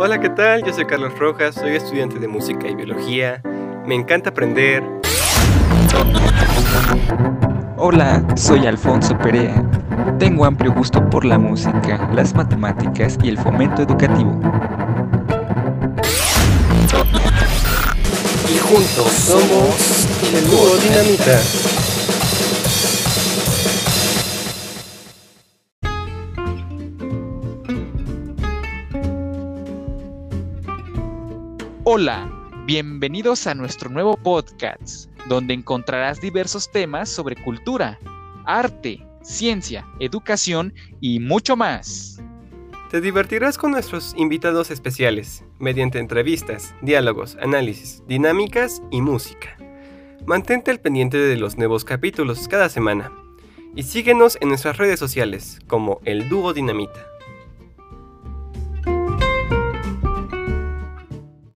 Hola, ¿qué tal? Yo soy Carlos Rojas, soy estudiante de música y biología. Me encanta aprender. Hola, soy Alfonso Perea. Tengo amplio gusto por la música, las matemáticas y el fomento educativo. Y juntos somos el dúo Dinamita. Hola, bienvenidos a nuestro nuevo podcast, donde encontrarás diversos temas sobre cultura, arte, ciencia, educación y mucho más. Te divertirás con nuestros invitados especiales, mediante entrevistas, diálogos, análisis, dinámicas y música. Mantente al pendiente de los nuevos capítulos cada semana y síguenos en nuestras redes sociales como el Dúo Dinamita.